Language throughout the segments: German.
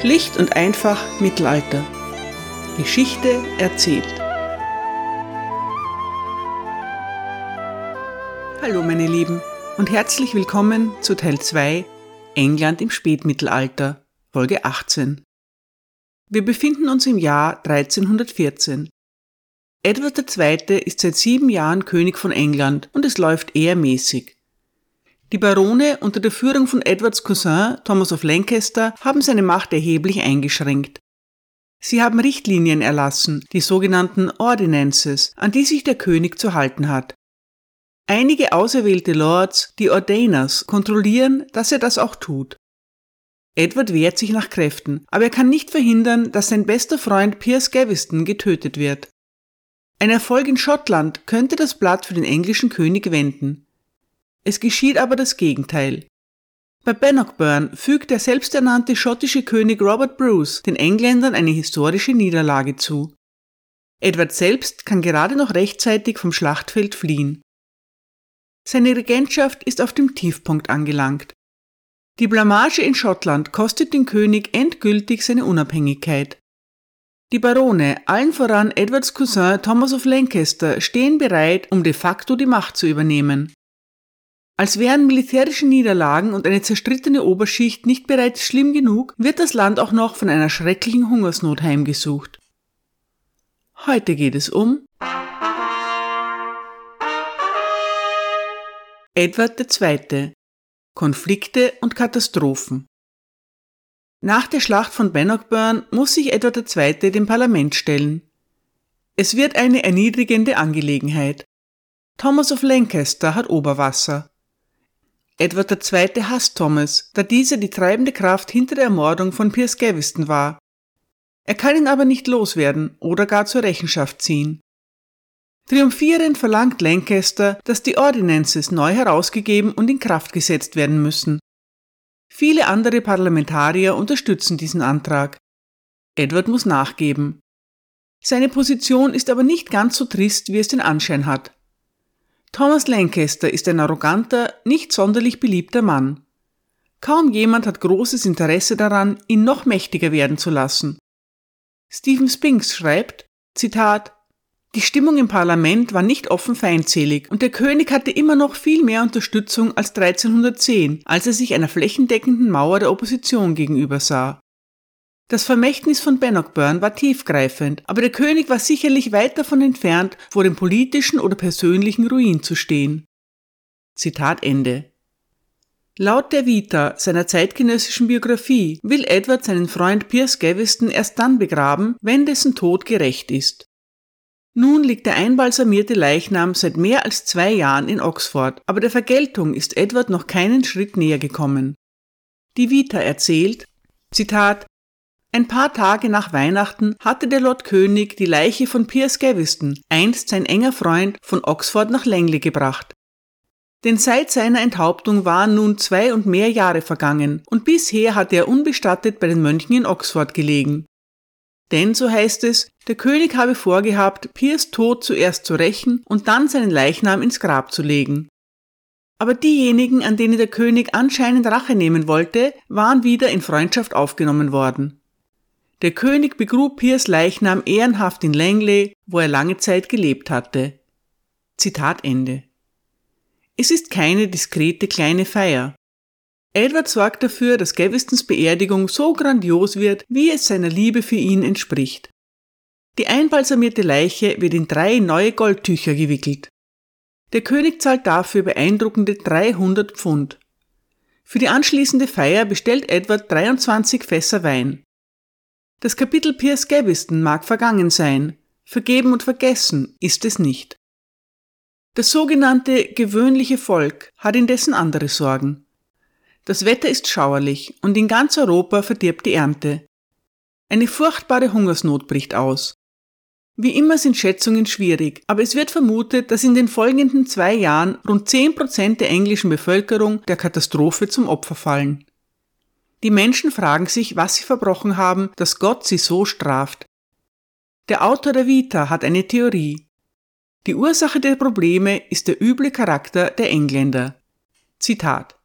Schlicht und einfach Mittelalter. Geschichte erzählt. Hallo meine Lieben und herzlich willkommen zu Teil 2 England im Spätmittelalter, Folge 18. Wir befinden uns im Jahr 1314. Edward II. ist seit sieben Jahren König von England und es läuft eher mäßig. Die Barone unter der Führung von Edwards Cousin Thomas of Lancaster haben seine Macht erheblich eingeschränkt. Sie haben Richtlinien erlassen, die sogenannten Ordinances, an die sich der König zu halten hat. Einige auserwählte Lords, die Ordainers, kontrollieren, dass er das auch tut. Edward wehrt sich nach Kräften, aber er kann nicht verhindern, dass sein bester Freund Piers Gaveston getötet wird. Ein Erfolg in Schottland könnte das Blatt für den englischen König wenden. Es geschieht aber das Gegenteil. Bei Bannockburn fügt der selbsternannte schottische König Robert Bruce den Engländern eine historische Niederlage zu. Edward selbst kann gerade noch rechtzeitig vom Schlachtfeld fliehen. Seine Regentschaft ist auf dem Tiefpunkt angelangt. Die Blamage in Schottland kostet den König endgültig seine Unabhängigkeit. Die Barone, allen voran Edwards Cousin Thomas of Lancaster, stehen bereit, um de facto die Macht zu übernehmen. Als wären militärische Niederlagen und eine zerstrittene Oberschicht nicht bereits schlimm genug, wird das Land auch noch von einer schrecklichen Hungersnot heimgesucht. Heute geht es um Edward II. Konflikte und Katastrophen. Nach der Schlacht von Bannockburn muss sich Edward II. dem Parlament stellen. Es wird eine erniedrigende Angelegenheit. Thomas of Lancaster hat Oberwasser. Edward II. hasst Thomas, da dieser die treibende Kraft hinter der Ermordung von Piers Gaveston war. Er kann ihn aber nicht loswerden oder gar zur Rechenschaft ziehen. Triumphierend verlangt Lancaster, dass die Ordinances neu herausgegeben und in Kraft gesetzt werden müssen. Viele andere Parlamentarier unterstützen diesen Antrag. Edward muss nachgeben. Seine Position ist aber nicht ganz so trist, wie es den Anschein hat. Thomas Lancaster ist ein arroganter, nicht sonderlich beliebter Mann. Kaum jemand hat großes Interesse daran, ihn noch mächtiger werden zu lassen. Stephen Spinks schreibt, Zitat, die Stimmung im Parlament war nicht offen feindselig und der König hatte immer noch viel mehr Unterstützung als 1310, als er sich einer flächendeckenden Mauer der Opposition gegenüber sah. Das Vermächtnis von Bannockburn war tiefgreifend, aber der König war sicherlich weit davon entfernt, vor dem politischen oder persönlichen Ruin zu stehen. Zitat Ende. Laut der Vita seiner zeitgenössischen Biografie will Edward seinen Freund Piers Gaveston erst dann begraben, wenn dessen Tod gerecht ist. Nun liegt der einbalsamierte Leichnam seit mehr als zwei Jahren in Oxford, aber der Vergeltung ist Edward noch keinen Schritt näher gekommen. Die Vita erzählt, Zitat, ein paar Tage nach Weihnachten hatte der Lord König die Leiche von Piers Gaveston, einst sein enger Freund, von Oxford nach Langley gebracht. Denn seit seiner Enthauptung waren nun zwei und mehr Jahre vergangen, und bisher hatte er unbestattet bei den Mönchen in Oxford gelegen. Denn, so heißt es, der König habe vorgehabt, Piers Tod zuerst zu rächen und dann seinen Leichnam ins Grab zu legen. Aber diejenigen, an denen der König anscheinend Rache nehmen wollte, waren wieder in Freundschaft aufgenommen worden. Der König begrub Piers Leichnam ehrenhaft in Langley, wo er lange Zeit gelebt hatte. Zitat Ende. Es ist keine diskrete kleine Feier. Edward sorgt dafür, dass Gavestons Beerdigung so grandios wird, wie es seiner Liebe für ihn entspricht. Die einbalsamierte Leiche wird in drei neue Goldtücher gewickelt. Der König zahlt dafür beeindruckende 300 Pfund. Für die anschließende Feier bestellt Edward 23 Fässer Wein. Das Kapitel Piers Gaveston mag vergangen sein, vergeben und vergessen ist es nicht. Das sogenannte gewöhnliche Volk hat indessen andere Sorgen. Das Wetter ist schauerlich und in ganz Europa verdirbt die Ernte. Eine furchtbare Hungersnot bricht aus. Wie immer sind Schätzungen schwierig, aber es wird vermutet, dass in den folgenden zwei Jahren rund 10 Prozent der englischen Bevölkerung der Katastrophe zum Opfer fallen. Die Menschen fragen sich, was sie verbrochen haben, dass Gott sie so straft. Der Autor der Vita hat eine Theorie. Die Ursache der Probleme ist der üble Charakter der Engländer. Zitat.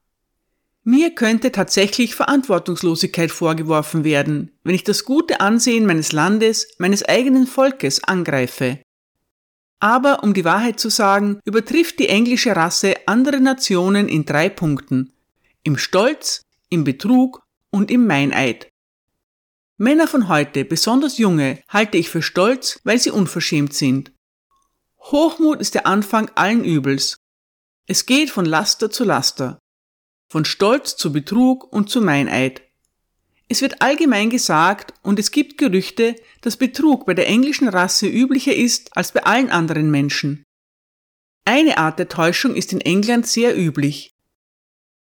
Mir könnte tatsächlich Verantwortungslosigkeit vorgeworfen werden, wenn ich das gute Ansehen meines Landes, meines eigenen Volkes angreife. Aber um die Wahrheit zu sagen, übertrifft die englische Rasse andere Nationen in drei Punkten. Im Stolz, im Betrug und im Meineid. Männer von heute, besonders junge, halte ich für stolz, weil sie unverschämt sind. Hochmut ist der Anfang allen Übels. Es geht von Laster zu Laster, von Stolz zu Betrug und zu Meineid. Es wird allgemein gesagt und es gibt Gerüchte, dass Betrug bei der englischen Rasse üblicher ist als bei allen anderen Menschen. Eine Art der Täuschung ist in England sehr üblich.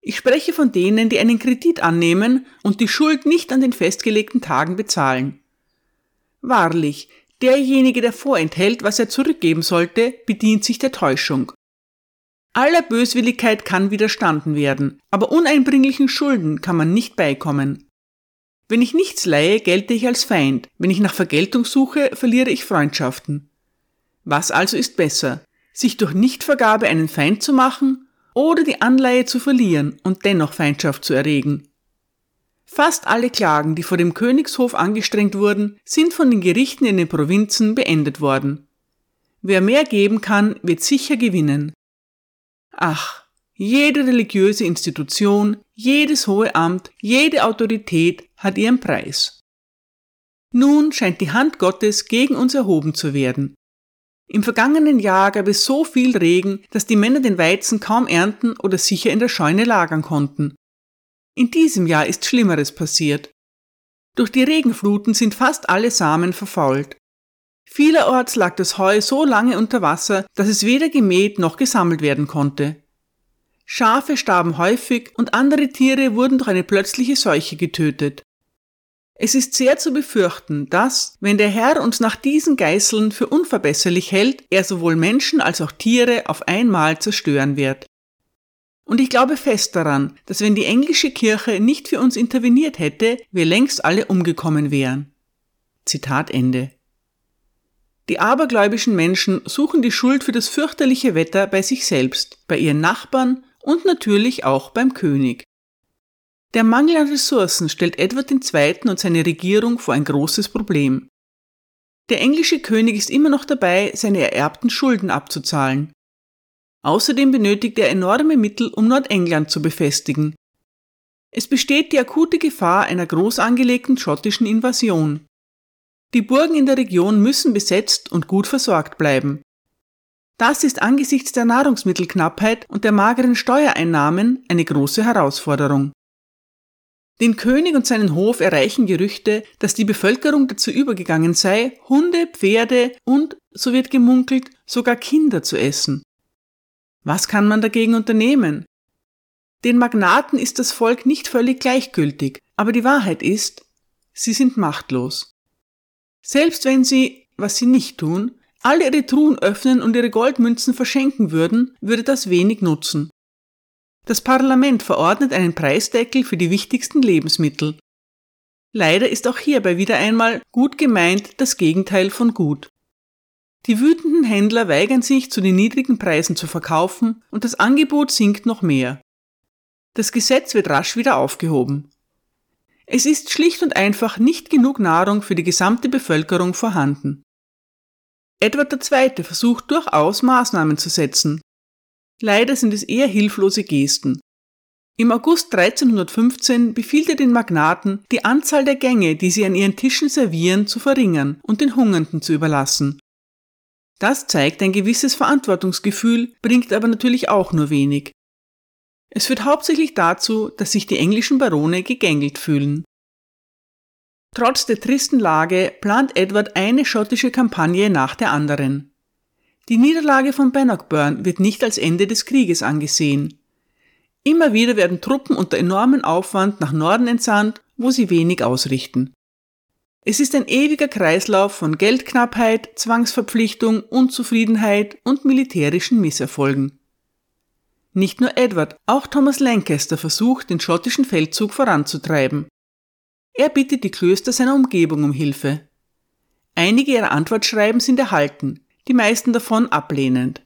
Ich spreche von denen, die einen Kredit annehmen und die Schuld nicht an den festgelegten Tagen bezahlen. Wahrlich, derjenige, der vorenthält, was er zurückgeben sollte, bedient sich der Täuschung. Aller Böswilligkeit kann widerstanden werden, aber uneinbringlichen Schulden kann man nicht beikommen. Wenn ich nichts leihe, gelte ich als Feind. Wenn ich nach Vergeltung suche, verliere ich Freundschaften. Was also ist besser? Sich durch Nichtvergabe einen Feind zu machen oder die Anleihe zu verlieren und dennoch Feindschaft zu erregen? Fast alle Klagen, die vor dem Königshof angestrengt wurden, sind von den Gerichten in den Provinzen beendet worden. Wer mehr geben kann, wird sicher gewinnen. Ach, jede religiöse Institution, jedes hohe Amt, jede Autorität hat ihren Preis. Nun scheint die Hand Gottes gegen uns erhoben zu werden. Im vergangenen Jahr gab es so viel Regen, dass die Männer den Weizen kaum ernten oder sicher in der Scheune lagern konnten. In diesem Jahr ist Schlimmeres passiert. Durch die Regenfluten sind fast alle Samen verfault. Vielerorts lag das Heu so lange unter Wasser, dass es weder gemäht noch gesammelt werden konnte. Schafe starben häufig und andere Tiere wurden durch eine plötzliche Seuche getötet. Es ist sehr zu befürchten, dass, wenn der Herr uns nach diesen Geißeln für unverbesserlich hält, er sowohl Menschen als auch Tiere auf einmal zerstören wird. Und ich glaube fest daran, dass wenn die englische Kirche nicht für uns interveniert hätte, wir längst alle umgekommen wären. Zitat Ende. Die abergläubischen Menschen suchen die Schuld für das fürchterliche Wetter bei sich selbst, bei ihren Nachbarn und natürlich auch beim König. Der Mangel an Ressourcen stellt Edward II. und seine Regierung vor ein großes Problem. Der englische König ist immer noch dabei, seine ererbten Schulden abzuzahlen. Außerdem benötigt er enorme Mittel, um Nordengland zu befestigen. Es besteht die akute Gefahr einer groß angelegten schottischen Invasion. Die Burgen in der Region müssen besetzt und gut versorgt bleiben. Das ist angesichts der Nahrungsmittelknappheit und der mageren Steuereinnahmen eine große Herausforderung. Den König und seinen Hof erreichen Gerüchte, dass die Bevölkerung dazu übergegangen sei, Hunde, Pferde und, so wird gemunkelt, sogar Kinder zu essen. Was kann man dagegen unternehmen? Den Magnaten ist das Volk nicht völlig gleichgültig, aber die Wahrheit ist, sie sind machtlos. Selbst wenn sie, was sie nicht tun, alle ihre Truhen öffnen und ihre Goldmünzen verschenken würden, würde das wenig nutzen. Das Parlament verordnet einen Preisdeckel für die wichtigsten Lebensmittel. Leider ist auch hierbei wieder einmal gut gemeint das Gegenteil von gut. Die wütenden Händler weigern sich, zu den niedrigen Preisen zu verkaufen und das Angebot sinkt noch mehr. Das Gesetz wird rasch wieder aufgehoben. Es ist schlicht und einfach nicht genug Nahrung für die gesamte Bevölkerung vorhanden. Edward II. versucht durchaus Maßnahmen zu setzen. Leider sind es eher hilflose Gesten. Im August 1315 befiehlt er den Magnaten, die Anzahl der Gänge, die sie an ihren Tischen servieren, zu verringern und den Hungernden zu überlassen. Das zeigt ein gewisses Verantwortungsgefühl, bringt aber natürlich auch nur wenig. Es führt hauptsächlich dazu, dass sich die englischen Barone gegängelt fühlen. Trotz der tristen Lage plant Edward eine schottische Kampagne nach der anderen. Die Niederlage von Bannockburn wird nicht als Ende des Krieges angesehen. Immer wieder werden Truppen unter enormem Aufwand nach Norden entsandt, wo sie wenig ausrichten. Es ist ein ewiger Kreislauf von Geldknappheit, Zwangsverpflichtung, Unzufriedenheit und militärischen Misserfolgen. Nicht nur Edward, auch Thomas Lancaster versucht, den schottischen Feldzug voranzutreiben. Er bittet die Klöster seiner Umgebung um Hilfe. Einige ihrer Antwortschreiben sind erhalten, die meisten davon ablehnend.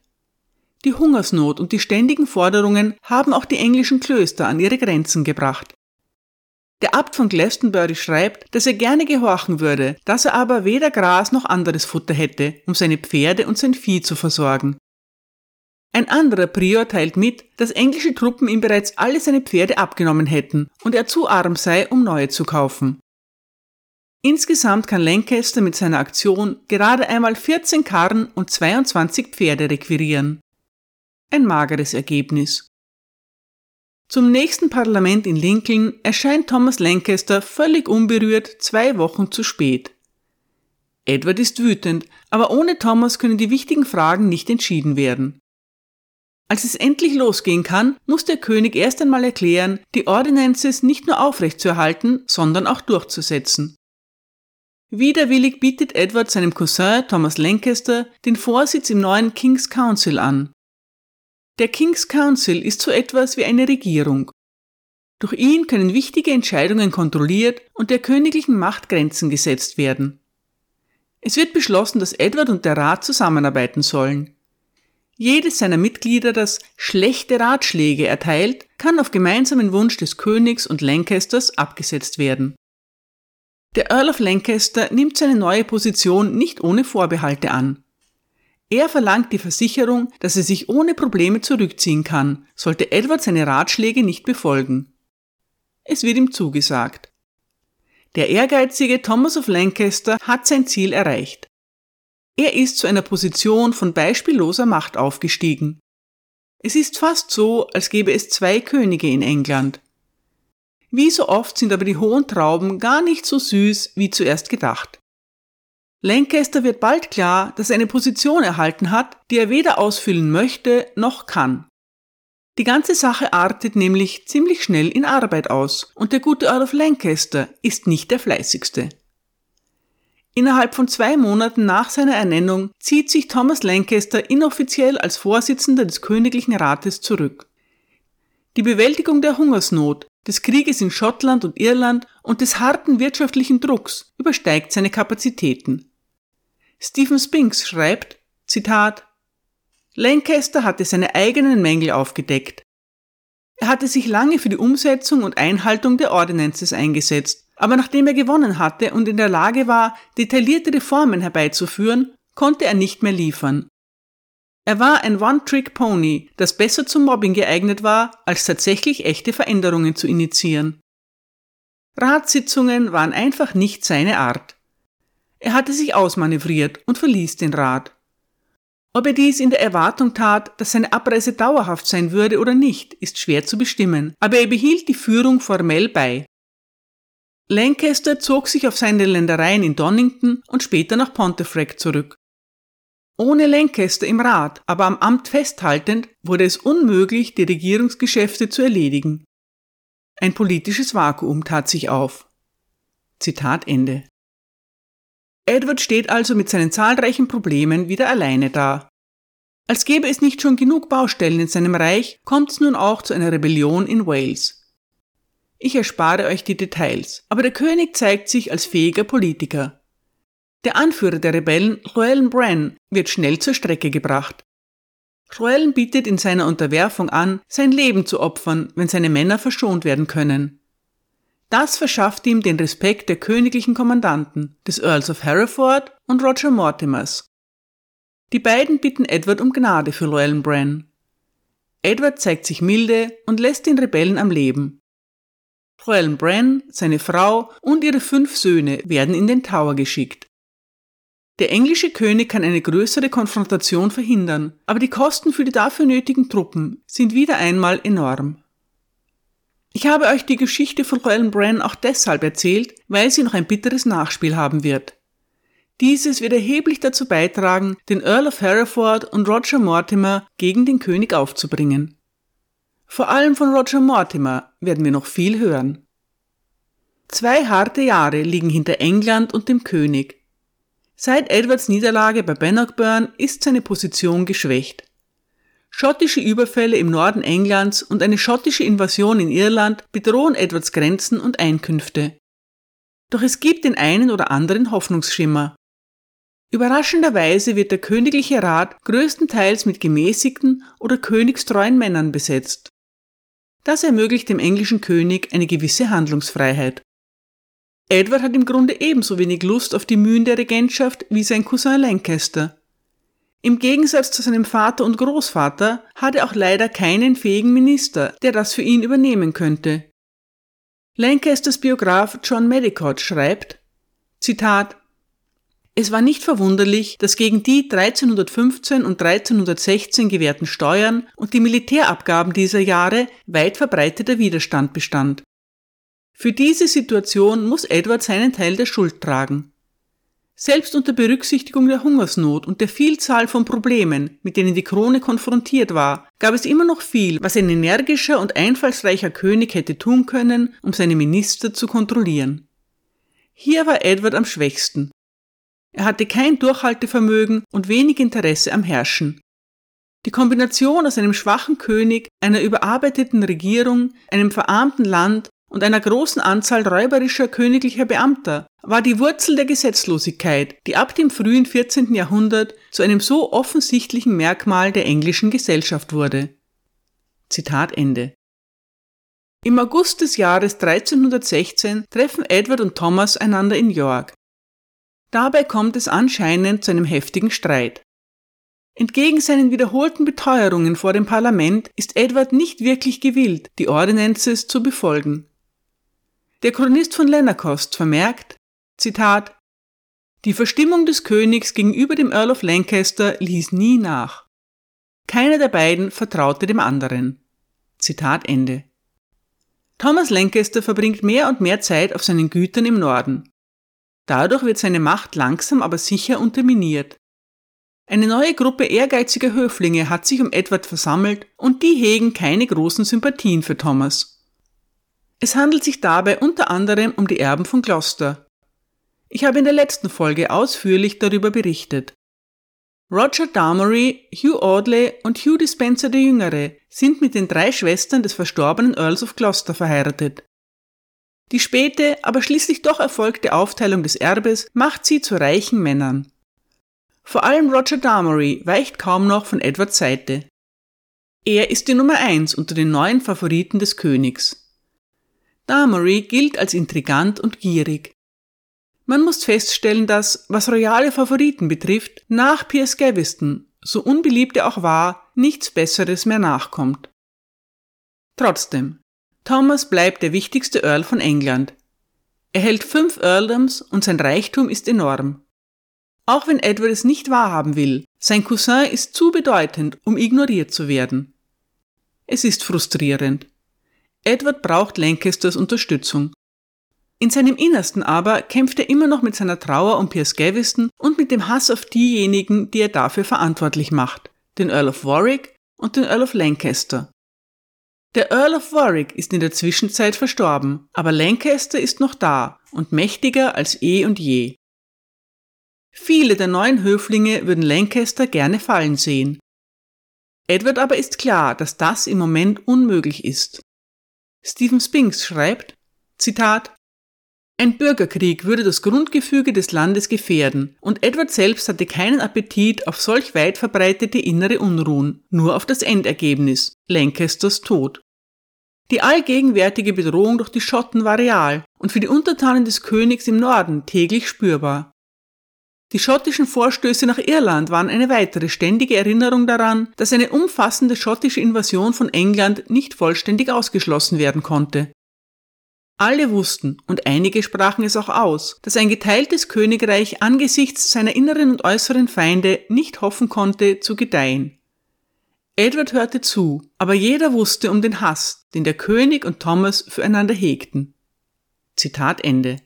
die Hungersnot und die ständigen Forderungen haben auch die englischen Klöster an ihre Grenzen gebracht. Der Abt von Glastonbury schreibt, dass er gerne gehorchen würde, dass er aber weder Gras noch anderes Futter hätte, um seine Pferde und sein Vieh zu versorgen. Ein anderer Prior teilt mit, dass englische Truppen ihm bereits alle seine Pferde abgenommen hätten und er zu arm sei, um neue zu kaufen. Insgesamt kann Lancaster mit seiner Aktion gerade einmal 14 Karren und 22 Pferde requirieren. Ein mageres Ergebnis. Zum nächsten Parlament in Lincoln erscheint Thomas Lancaster völlig unberührt zwei Wochen zu spät. Edward ist wütend, aber ohne Thomas können die wichtigen Fragen nicht entschieden werden. Als es endlich losgehen kann, muss der König erst einmal erklären, die Ordinances nicht nur aufrechtzuerhalten, sondern auch durchzusetzen. Widerwillig bietet Edward seinem Cousin Thomas Lancaster den Vorsitz im neuen King's Council an. Der King's Council ist so etwas wie eine Regierung. Durch ihn können wichtige Entscheidungen kontrolliert und der königlichen Macht Grenzen gesetzt werden. Es wird beschlossen, dass Edward und der Rat zusammenarbeiten sollen. Jedes seiner Mitglieder, das schlechte Ratschläge erteilt, kann auf gemeinsamen Wunsch des Königs und Lancasters abgesetzt werden. Der Earl of Lancaster nimmt seine neue Position nicht ohne Vorbehalte an. Er verlangt die Versicherung, dass er sich ohne Probleme zurückziehen kann, sollte Edward seine Ratschläge nicht befolgen. Es wird ihm zugesagt. Der ehrgeizige Thomas of Lancaster hat sein Ziel erreicht. Er ist zu einer Position von beispielloser Macht aufgestiegen. Es ist fast so, als gäbe es zwei Könige in England. Wie so oft sind aber die hohen Trauben gar nicht so süß wie zuerst gedacht. Lancaster wird bald klar, dass er eine Position erhalten hat, die er weder ausfüllen möchte noch kann. Die ganze Sache artet nämlich ziemlich schnell in Arbeit aus und der gute Earl of Lancaster ist nicht der fleißigste. Innerhalb von zwei Monaten nach seiner Ernennung zieht sich Thomas Lancaster inoffiziell als Vorsitzender des Königlichen Rates zurück. Die Bewältigung der Hungersnot, des Krieges in Schottland und Irland und des harten wirtschaftlichen Drucks übersteigt seine Kapazitäten. Stephen Spinks schreibt, Zitat, Lancaster hatte seine eigenen Mängel aufgedeckt. Er hatte sich lange für die Umsetzung und Einhaltung der Ordinances eingesetzt, aber nachdem er gewonnen hatte und in der Lage war, detaillierte Reformen herbeizuführen, konnte er nicht mehr liefern. Er war ein One-Trick-Pony, das besser zum Mobbing geeignet war, als tatsächlich echte Veränderungen zu initiieren. Ratssitzungen waren einfach nicht seine Art. Er hatte sich ausmanövriert und verließ den Rat. Ob er dies in der Erwartung tat, dass seine Abreise dauerhaft sein würde oder nicht, ist schwer zu bestimmen, aber er behielt die Führung formell bei. Lancaster zog sich auf seine Ländereien in Donington und später nach Pontefract zurück. Ohne Lancaster im Rat, aber am Amt festhaltend, wurde es unmöglich, die Regierungsgeschäfte zu erledigen. Ein politisches Vakuum tat sich auf. Zitat Ende. Edward steht also mit seinen zahlreichen Problemen wieder alleine da. Als gäbe es nicht schon genug Baustellen in seinem Reich, kommt es nun auch zu einer Rebellion in Wales. Ich erspare euch die Details, aber der König zeigt sich als fähiger Politiker. Der Anführer der Rebellen, Llewellyn Bran, wird schnell zur Strecke gebracht. Llewellyn bietet in seiner Unterwerfung an, sein Leben zu opfern, wenn seine Männer verschont werden können. Das verschafft ihm den Respekt der königlichen Kommandanten, des Earls of Hereford und Roger Mortimers. Die beiden bitten Edward um Gnade für Llewellyn Bran. Edward zeigt sich milde und lässt den Rebellen am Leben. Llewellyn Bran, seine Frau und ihre fünf Söhne werden in den Tower geschickt. Der englische König kann eine größere Konfrontation verhindern, aber die Kosten für die dafür nötigen Truppen sind wieder einmal enorm. Ich habe euch die Geschichte von Llewellyn Bran auch deshalb erzählt, weil sie noch ein bitteres Nachspiel haben wird. Dieses wird erheblich dazu beitragen, den Earl of Hereford und Roger Mortimer gegen den König aufzubringen. Vor allem von Roger Mortimer werden wir noch viel hören. Zwei harte Jahre liegen hinter England und dem König, Seit Edwards Niederlage bei Bannockburn ist seine Position geschwächt. Schottische Überfälle im Norden Englands und eine schottische Invasion in Irland bedrohen Edwards Grenzen und Einkünfte. Doch es gibt den einen oder anderen Hoffnungsschimmer. Überraschenderweise wird der königliche Rat größtenteils mit gemäßigten oder königstreuen Männern besetzt. Das ermöglicht dem englischen König eine gewisse Handlungsfreiheit. Edward hat im Grunde ebenso wenig Lust auf die Mühen der Regentschaft wie sein Cousin Lancaster. Im Gegensatz zu seinem Vater und Großvater hat er auch leider keinen fähigen Minister, der das für ihn übernehmen könnte. Lancasters Biograf John Medicott schreibt, Zitat, es war nicht verwunderlich, dass gegen die 1315 und 1316 gewährten Steuern und die Militärabgaben dieser Jahre weit verbreiteter Widerstand bestand. Für diese Situation muss Edward seinen Teil der Schuld tragen. Selbst unter Berücksichtigung der Hungersnot und der Vielzahl von Problemen, mit denen die Krone konfrontiert war, gab es immer noch viel, was ein energischer und einfallsreicher König hätte tun können, um seine Minister zu kontrollieren. Hier war Edward am schwächsten, er hatte kein Durchhaltevermögen und wenig Interesse am Herrschen. Die Kombination aus einem schwachen König, einer überarbeiteten Regierung, einem verarmten Land und einer großen Anzahl räuberischer königlicher Beamter war die Wurzel der Gesetzlosigkeit, die ab dem frühen 14. Jahrhundert zu einem so offensichtlichen Merkmal der englischen Gesellschaft wurde. Zitat Ende. Im August des Jahres 1316 treffen Edward und Thomas einander in York. Dabei kommt es anscheinend zu einem heftigen Streit. Entgegen seinen wiederholten Beteuerungen vor dem Parlament ist Edward nicht wirklich gewillt, die Ordinances zu befolgen. Der Chronist von Lennerkost vermerkt, Zitat, die Verstimmung des Königs gegenüber dem Earl of Lancaster ließ nie nach. Keiner der beiden vertraute dem anderen. Zitat Ende. Thomas Lancaster verbringt mehr und mehr Zeit auf seinen Gütern im Norden. Dadurch wird seine Macht langsam aber sicher unterminiert. Eine neue Gruppe ehrgeiziger Höflinge hat sich um Edward versammelt und die hegen keine großen Sympathien für Thomas. Es handelt sich dabei unter anderem um die Erben von Gloucester. Ich habe in der letzten Folge ausführlich darüber berichtet. Roger Damery, Hugh Audley und Hugh Dispenser der Jüngere sind mit den drei Schwestern des verstorbenen Earls of Gloucester verheiratet. Die späte, aber schließlich doch erfolgte Aufteilung des Erbes macht sie zu reichen Männern. Vor allem Roger Damery weicht kaum noch von Edwards Seite. Er ist die Nummer eins unter den neuen Favoriten des Königs. Damery gilt als intrigant und gierig. Man muss feststellen, dass, was royale Favoriten betrifft, nach Piers Gaveston, so unbeliebt er auch war, nichts Besseres mehr nachkommt. Trotzdem, Thomas bleibt der wichtigste Earl von England. Er hält fünf Earldoms und sein Reichtum ist enorm. Auch wenn Edward es nicht wahrhaben will, sein Cousin ist zu bedeutend, um ignoriert zu werden. Es ist frustrierend. Edward braucht Lancasters Unterstützung. In seinem Innersten aber kämpft er immer noch mit seiner Trauer um Piers Gaveston und mit dem Hass auf diejenigen, die er dafür verantwortlich macht, den Earl of Warwick und den Earl of Lancaster. Der Earl of Warwick ist in der Zwischenzeit verstorben, aber Lancaster ist noch da und mächtiger als eh und je. Viele der neuen Höflinge würden Lancaster gerne fallen sehen. Edward aber ist klar, dass das im Moment unmöglich ist. Stephen Spinks schreibt, Zitat, ein Bürgerkrieg würde das Grundgefüge des Landes gefährden, und Edward selbst hatte keinen Appetit auf solch weit verbreitete innere Unruhen, nur auf das Endergebnis, Lancasters Tod. Die allgegenwärtige Bedrohung durch die Schotten war real und für die Untertanen des Königs im Norden täglich spürbar. Die schottischen Vorstöße nach Irland waren eine weitere ständige Erinnerung daran, dass eine umfassende schottische Invasion von England nicht vollständig ausgeschlossen werden konnte. Alle wussten, und einige sprachen es auch aus, dass ein geteiltes Königreich angesichts seiner inneren und äußeren Feinde nicht hoffen konnte zu gedeihen. Edward hörte zu, aber jeder wusste um den Hass, den der König und Thomas füreinander hegten. Zitat Ende.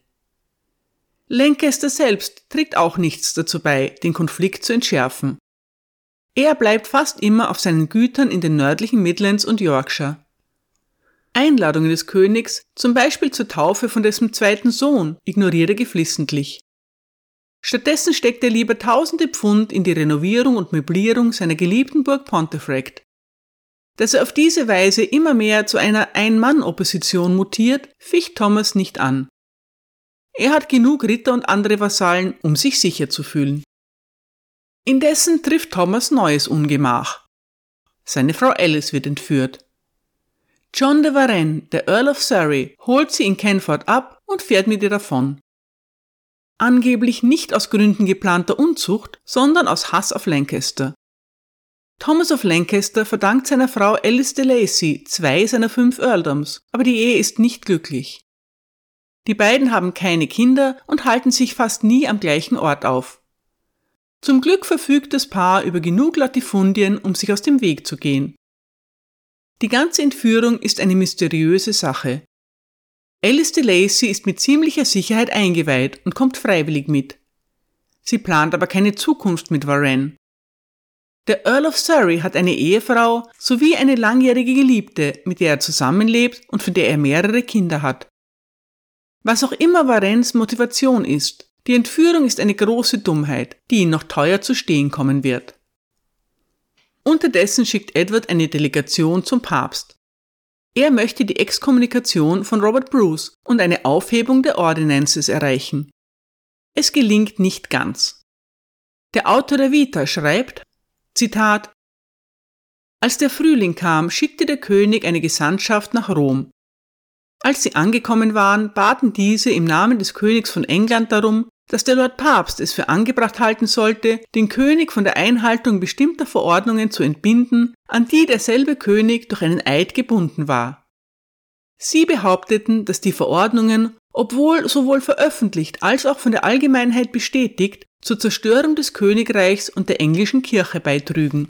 Lancaster selbst trägt auch nichts dazu bei, den Konflikt zu entschärfen. Er bleibt fast immer auf seinen Gütern in den nördlichen Midlands und Yorkshire. Einladungen des Königs, zum Beispiel zur Taufe von dessen zweiten Sohn, ignoriert er geflissentlich. Stattdessen steckt er lieber tausende Pfund in die Renovierung und Möblierung seiner geliebten Burg Pontefract. Dass er auf diese Weise immer mehr zu einer Ein-Mann-Opposition mutiert, ficht Thomas nicht an. Er hat genug Ritter und andere Vasallen, um sich sicher zu fühlen. Indessen trifft Thomas neues Ungemach. Seine Frau Alice wird entführt. John de Varenne, der Earl of Surrey, holt sie in Canford ab und fährt mit ihr davon. Angeblich nicht aus Gründen geplanter Unzucht, sondern aus Hass auf Lancaster. Thomas of Lancaster verdankt seiner Frau Alice de Lacy zwei seiner fünf Earldoms, aber die Ehe ist nicht glücklich. Die beiden haben keine Kinder und halten sich fast nie am gleichen Ort auf. Zum Glück verfügt das Paar über genug Latifundien, um sich aus dem Weg zu gehen. Die ganze Entführung ist eine mysteriöse Sache. Alice de Lacy ist mit ziemlicher Sicherheit eingeweiht und kommt freiwillig mit. Sie plant aber keine Zukunft mit Varenne. Der Earl of Surrey hat eine Ehefrau sowie eine langjährige Geliebte, mit der er zusammenlebt und von der er mehrere Kinder hat. Was auch immer Varennes Motivation ist, die Entführung ist eine große Dummheit, die ihn noch teuer zu stehen kommen wird. Unterdessen schickt Edward eine Delegation zum Papst. Er möchte die Exkommunikation von Robert Bruce und eine Aufhebung der Ordinances erreichen. Es gelingt nicht ganz. Der Autor der Vita schreibt, Zitat Als der Frühling kam, schickte der König eine Gesandtschaft nach Rom. Als sie angekommen waren, baten diese im Namen des Königs von England darum, dass der Lord Papst es für angebracht halten sollte, den König von der Einhaltung bestimmter Verordnungen zu entbinden, an die derselbe König durch einen Eid gebunden war. Sie behaupteten, dass die Verordnungen, obwohl sowohl veröffentlicht als auch von der Allgemeinheit bestätigt, zur Zerstörung des Königreichs und der englischen Kirche beitrügen.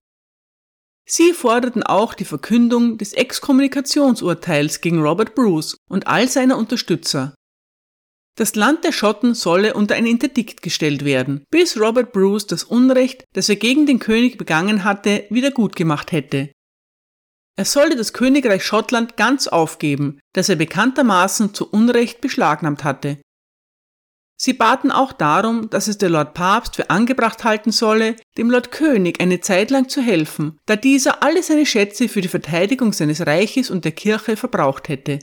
Sie forderten auch die Verkündung des Exkommunikationsurteils gegen Robert Bruce und all seiner Unterstützer. Das Land der Schotten solle unter ein Interdikt gestellt werden, bis Robert Bruce das Unrecht, das er gegen den König begangen hatte, wieder gemacht hätte. Er sollte das Königreich Schottland ganz aufgeben, das er bekanntermaßen zu Unrecht beschlagnahmt hatte. Sie baten auch darum, dass es der Lord Papst für angebracht halten solle, dem Lord König eine Zeit lang zu helfen, da dieser alle seine Schätze für die Verteidigung seines Reiches und der Kirche verbraucht hätte.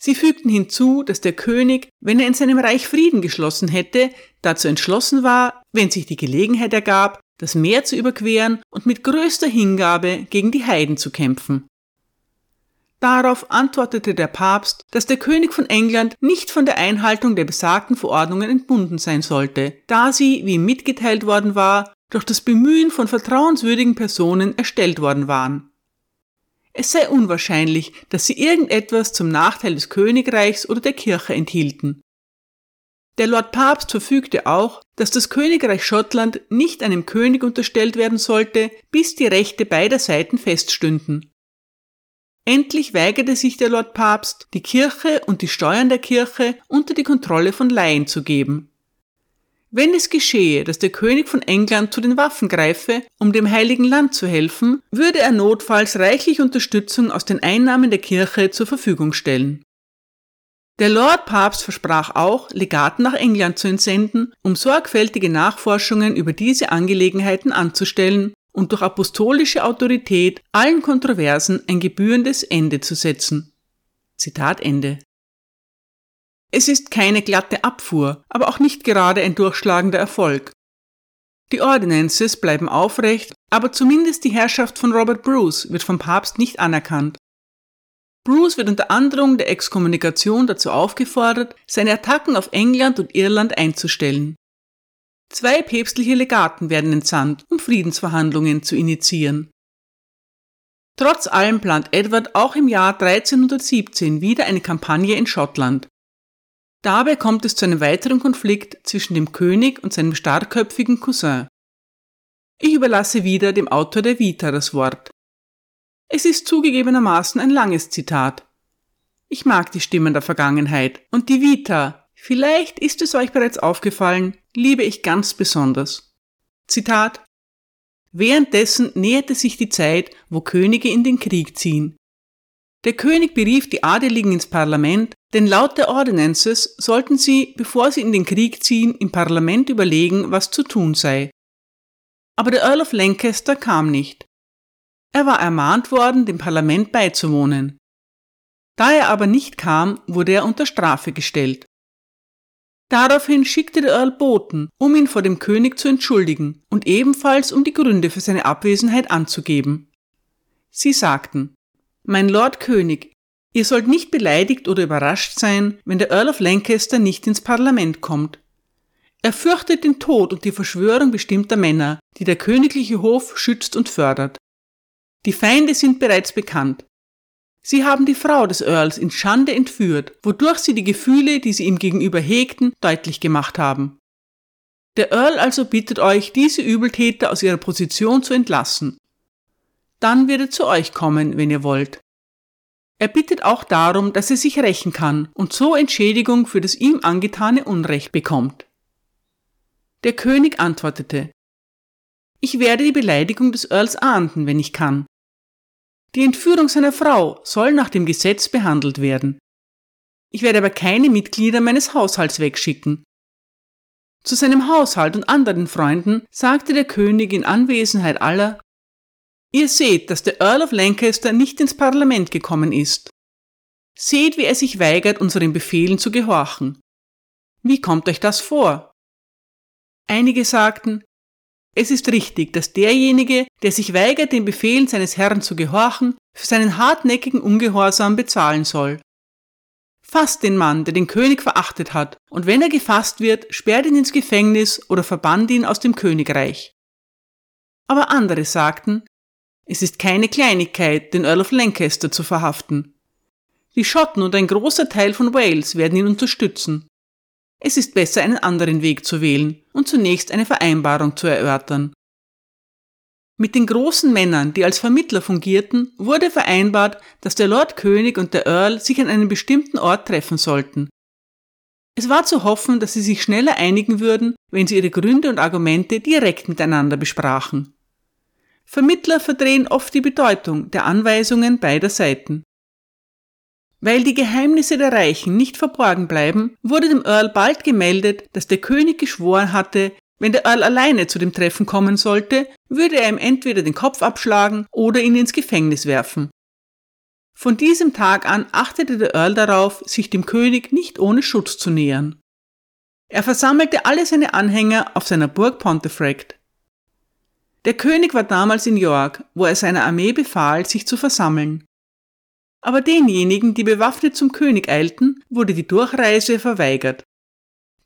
Sie fügten hinzu, dass der König, wenn er in seinem Reich Frieden geschlossen hätte, dazu entschlossen war, wenn sich die Gelegenheit ergab, das Meer zu überqueren und mit größter Hingabe gegen die Heiden zu kämpfen. Darauf antwortete der Papst, dass der König von England nicht von der Einhaltung der besagten Verordnungen entbunden sein sollte, da sie, wie ihm mitgeteilt worden war, durch das Bemühen von vertrauenswürdigen Personen erstellt worden waren. Es sei unwahrscheinlich, dass sie irgendetwas zum Nachteil des Königreichs oder der Kirche enthielten. Der Lord Papst verfügte auch, dass das Königreich Schottland nicht einem König unterstellt werden sollte, bis die Rechte beider Seiten feststünden. Endlich weigerte sich der Lord Papst, die Kirche und die Steuern der Kirche unter die Kontrolle von Laien zu geben. Wenn es geschehe, dass der König von England zu den Waffen greife, um dem heiligen Land zu helfen, würde er notfalls reichlich Unterstützung aus den Einnahmen der Kirche zur Verfügung stellen. Der Lord Papst versprach auch, Legaten nach England zu entsenden, um sorgfältige Nachforschungen über diese Angelegenheiten anzustellen und durch apostolische Autorität allen Kontroversen ein gebührendes Ende zu setzen. Zitat Ende. Es ist keine glatte Abfuhr, aber auch nicht gerade ein durchschlagender Erfolg. Die Ordinances bleiben aufrecht, aber zumindest die Herrschaft von Robert Bruce wird vom Papst nicht anerkannt. Bruce wird unter Androhung der Exkommunikation dazu aufgefordert, seine Attacken auf England und Irland einzustellen. Zwei päpstliche Legaten werden entsandt, um Friedensverhandlungen zu initiieren. Trotz allem plant Edward auch im Jahr 1317 wieder eine Kampagne in Schottland. Dabei kommt es zu einem weiteren Konflikt zwischen dem König und seinem starrköpfigen Cousin. Ich überlasse wieder dem Autor der Vita das Wort. Es ist zugegebenermaßen ein langes Zitat. Ich mag die Stimmen der Vergangenheit und die Vita, Vielleicht ist es euch bereits aufgefallen, liebe ich ganz besonders. Zitat Währenddessen näherte sich die Zeit, wo Könige in den Krieg ziehen. Der König berief die Adeligen ins Parlament, denn laut der Ordinances sollten sie, bevor sie in den Krieg ziehen, im Parlament überlegen, was zu tun sei. Aber der Earl of Lancaster kam nicht. Er war ermahnt worden, dem Parlament beizuwohnen. Da er aber nicht kam, wurde er unter Strafe gestellt. Daraufhin schickte der Earl Boten, um ihn vor dem König zu entschuldigen und ebenfalls um die Gründe für seine Abwesenheit anzugeben. Sie sagten, Mein Lord König, ihr sollt nicht beleidigt oder überrascht sein, wenn der Earl of Lancaster nicht ins Parlament kommt. Er fürchtet den Tod und die Verschwörung bestimmter Männer, die der königliche Hof schützt und fördert. Die Feinde sind bereits bekannt. Sie haben die Frau des Earls in Schande entführt, wodurch sie die Gefühle, die sie ihm gegenüber hegten, deutlich gemacht haben. Der Earl also bittet euch, diese Übeltäter aus ihrer Position zu entlassen. Dann wird er zu euch kommen, wenn ihr wollt. Er bittet auch darum, dass er sich rächen kann und so Entschädigung für das ihm angetane Unrecht bekommt. Der König antwortete, Ich werde die Beleidigung des Earls ahnden, wenn ich kann. Die Entführung seiner Frau soll nach dem Gesetz behandelt werden. Ich werde aber keine Mitglieder meines Haushalts wegschicken. Zu seinem Haushalt und anderen Freunden sagte der König in Anwesenheit aller, Ihr seht, dass der Earl of Lancaster nicht ins Parlament gekommen ist. Seht, wie er sich weigert, unseren Befehlen zu gehorchen. Wie kommt euch das vor? Einige sagten, es ist richtig, dass derjenige, der sich weigert, den Befehlen seines Herrn zu gehorchen, für seinen hartnäckigen Ungehorsam bezahlen soll. Fasst den Mann, der den König verachtet hat, und wenn er gefasst wird, sperrt ihn ins Gefängnis oder verbannt ihn aus dem Königreich. Aber andere sagten, es ist keine Kleinigkeit, den Earl of Lancaster zu verhaften. Die Schotten und ein großer Teil von Wales werden ihn unterstützen. Es ist besser, einen anderen Weg zu wählen und zunächst eine Vereinbarung zu erörtern. Mit den großen Männern, die als Vermittler fungierten, wurde vereinbart, dass der Lord König und der Earl sich an einem bestimmten Ort treffen sollten. Es war zu hoffen, dass sie sich schneller einigen würden, wenn sie ihre Gründe und Argumente direkt miteinander besprachen. Vermittler verdrehen oft die Bedeutung der Anweisungen beider Seiten. Weil die Geheimnisse der Reichen nicht verborgen bleiben, wurde dem Earl bald gemeldet, dass der König geschworen hatte, wenn der Earl alleine zu dem Treffen kommen sollte, würde er ihm entweder den Kopf abschlagen oder ihn ins Gefängnis werfen. Von diesem Tag an achtete der Earl darauf, sich dem König nicht ohne Schutz zu nähern. Er versammelte alle seine Anhänger auf seiner Burg Pontefract. Der König war damals in York, wo er seiner Armee befahl, sich zu versammeln. Aber denjenigen, die bewaffnet zum König eilten, wurde die Durchreise verweigert.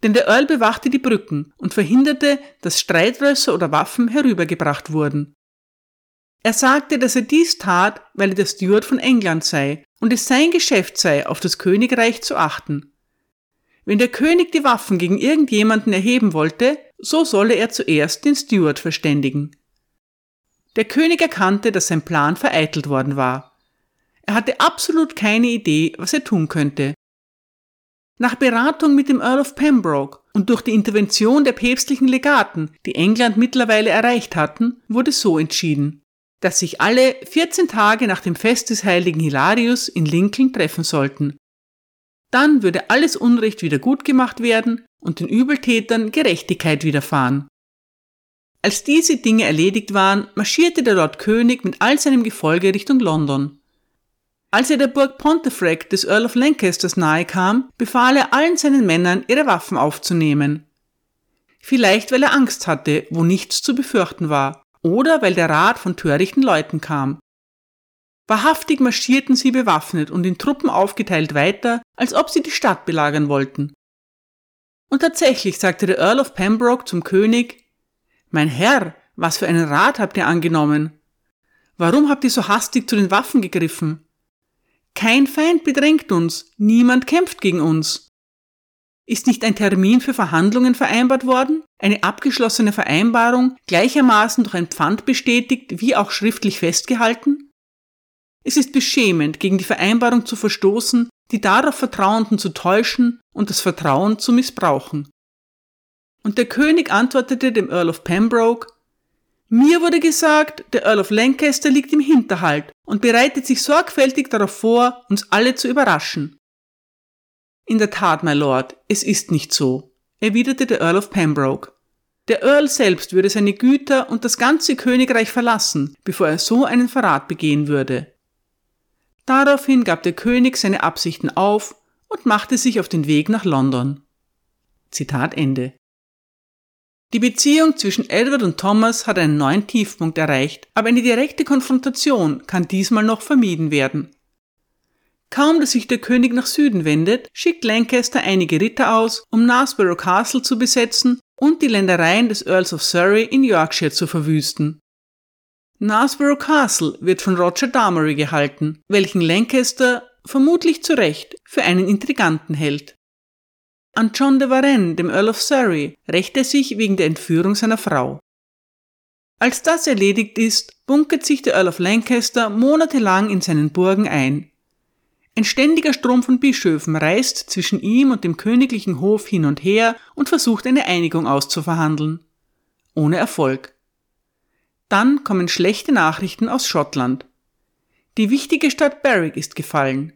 Denn der Earl bewachte die Brücken und verhinderte, dass Streitrösser oder Waffen herübergebracht wurden. Er sagte, dass er dies tat, weil er der Steward von England sei und es sein Geschäft sei, auf das Königreich zu achten. Wenn der König die Waffen gegen irgendjemanden erheben wollte, so solle er zuerst den Steward verständigen. Der König erkannte, dass sein Plan vereitelt worden war. Er hatte absolut keine Idee, was er tun könnte. Nach Beratung mit dem Earl of Pembroke und durch die Intervention der päpstlichen Legaten, die England mittlerweile erreicht hatten, wurde so entschieden, dass sich alle 14 Tage nach dem Fest des heiligen Hilarius in Lincoln treffen sollten. Dann würde alles Unrecht wieder gut gemacht werden und den Übeltätern Gerechtigkeit widerfahren. Als diese Dinge erledigt waren, marschierte der Lord König mit all seinem Gefolge Richtung London. Als er der Burg Pontefract des Earl of Lancasters nahe kam, befahl er allen seinen Männern, ihre Waffen aufzunehmen. Vielleicht weil er Angst hatte, wo nichts zu befürchten war, oder weil der Rat von törichten Leuten kam. Wahrhaftig marschierten sie bewaffnet und in Truppen aufgeteilt weiter, als ob sie die Stadt belagern wollten. Und tatsächlich sagte der Earl of Pembroke zum König, Mein Herr, was für einen Rat habt ihr angenommen? Warum habt ihr so hastig zu den Waffen gegriffen? Kein Feind bedrängt uns, niemand kämpft gegen uns. Ist nicht ein Termin für Verhandlungen vereinbart worden, eine abgeschlossene Vereinbarung gleichermaßen durch ein Pfand bestätigt wie auch schriftlich festgehalten? Es ist beschämend, gegen die Vereinbarung zu verstoßen, die darauf Vertrauenden zu täuschen und das Vertrauen zu missbrauchen. Und der König antwortete dem Earl of Pembroke, mir wurde gesagt, der Earl of Lancaster liegt im Hinterhalt und bereitet sich sorgfältig darauf vor, uns alle zu überraschen. In der Tat, my Lord, es ist nicht so, erwiderte der Earl of Pembroke. Der Earl selbst würde seine Güter und das ganze Königreich verlassen, bevor er so einen Verrat begehen würde. Daraufhin gab der König seine Absichten auf und machte sich auf den Weg nach London. Zitat Ende. Die Beziehung zwischen Edward und Thomas hat einen neuen Tiefpunkt erreicht, aber eine direkte Konfrontation kann diesmal noch vermieden werden. Kaum dass sich der König nach Süden wendet, schickt Lancaster einige Ritter aus, um Knaresborough Castle zu besetzen und die Ländereien des Earls of Surrey in Yorkshire zu verwüsten. Knaresborough Castle wird von Roger Damery gehalten, welchen Lancaster vermutlich zu Recht für einen Intriganten hält. An John de Varenne, dem Earl of Surrey, rächt er sich wegen der Entführung seiner Frau. Als das erledigt ist, bunkert sich der Earl of Lancaster monatelang in seinen Burgen ein. Ein ständiger Strom von Bischöfen reist zwischen ihm und dem königlichen Hof hin und her und versucht eine Einigung auszuverhandeln. Ohne Erfolg. Dann kommen schlechte Nachrichten aus Schottland. Die wichtige Stadt Berwick ist gefallen.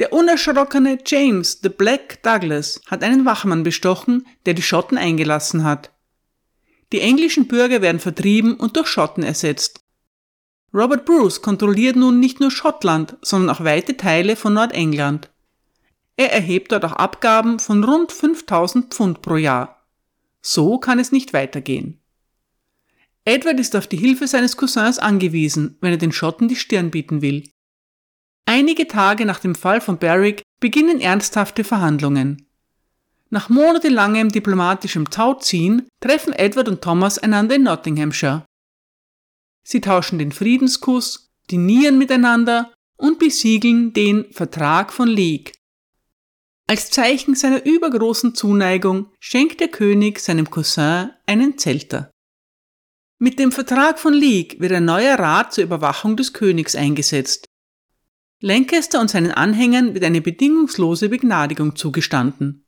Der unerschrockene James the Black Douglas hat einen Wachmann bestochen, der die Schotten eingelassen hat. Die englischen Bürger werden vertrieben und durch Schotten ersetzt. Robert Bruce kontrolliert nun nicht nur Schottland, sondern auch weite Teile von Nordengland. Er erhebt dort auch Abgaben von rund 5000 Pfund pro Jahr. So kann es nicht weitergehen. Edward ist auf die Hilfe seines Cousins angewiesen, wenn er den Schotten die Stirn bieten will. Einige Tage nach dem Fall von Berwick beginnen ernsthafte Verhandlungen. Nach monatelangem diplomatischem Tauziehen treffen Edward und Thomas einander in Nottinghamshire. Sie tauschen den Friedenskuss, dinieren miteinander und besiegeln den Vertrag von League. Als Zeichen seiner übergroßen Zuneigung schenkt der König seinem Cousin einen Zelter. Mit dem Vertrag von League wird ein neuer Rat zur Überwachung des Königs eingesetzt. Lancaster und seinen Anhängern wird eine bedingungslose Begnadigung zugestanden.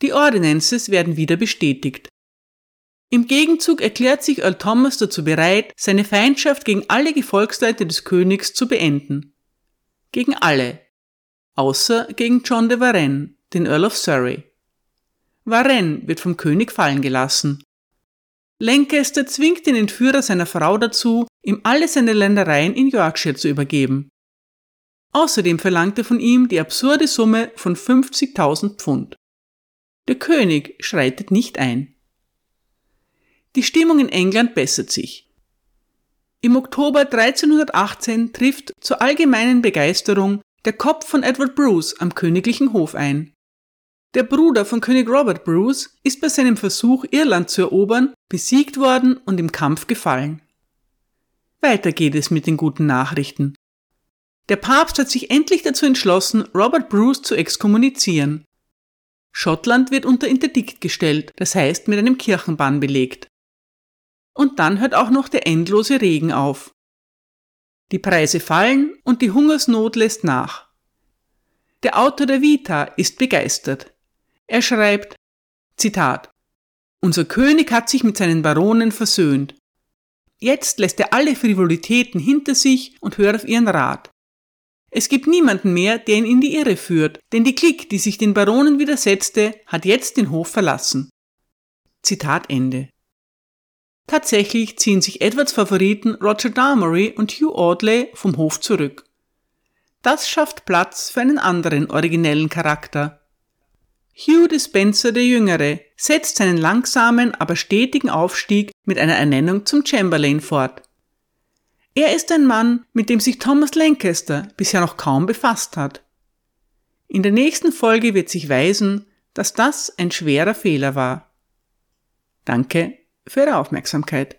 Die Ordinances werden wieder bestätigt. Im Gegenzug erklärt sich Earl Thomas dazu bereit, seine Feindschaft gegen alle Gefolgsleute des Königs zu beenden. Gegen alle. Außer gegen John de Varenne, den Earl of Surrey. Varenne wird vom König fallen gelassen. Lancaster zwingt den Entführer seiner Frau dazu, ihm alle seine Ländereien in Yorkshire zu übergeben. Außerdem verlangt er von ihm die absurde Summe von 50.000 Pfund. Der König schreitet nicht ein. Die Stimmung in England bessert sich. Im Oktober 1318 trifft zur allgemeinen Begeisterung der Kopf von Edward Bruce am königlichen Hof ein. Der Bruder von König Robert Bruce ist bei seinem Versuch, Irland zu erobern, besiegt worden und im Kampf gefallen. Weiter geht es mit den guten Nachrichten. Der Papst hat sich endlich dazu entschlossen, Robert Bruce zu exkommunizieren. Schottland wird unter Interdikt gestellt, das heißt mit einem Kirchenbann belegt. Und dann hört auch noch der endlose Regen auf. Die Preise fallen und die Hungersnot lässt nach. Der Autor der Vita ist begeistert. Er schreibt, Zitat, Unser König hat sich mit seinen Baronen versöhnt. Jetzt lässt er alle Frivolitäten hinter sich und hört auf ihren Rat. Es gibt niemanden mehr, der ihn in die Irre führt, denn die Klick, die sich den Baronen widersetzte, hat jetzt den Hof verlassen. Zitat Ende. Tatsächlich ziehen sich Edwards Favoriten Roger Damery und Hugh Audley vom Hof zurück. Das schafft Platz für einen anderen originellen Charakter. Hugh Dispenser der Jüngere setzt seinen langsamen, aber stetigen Aufstieg mit einer Ernennung zum Chamberlain fort. Er ist ein Mann, mit dem sich Thomas Lancaster bisher noch kaum befasst hat. In der nächsten Folge wird sich weisen, dass das ein schwerer Fehler war. Danke für Ihre Aufmerksamkeit.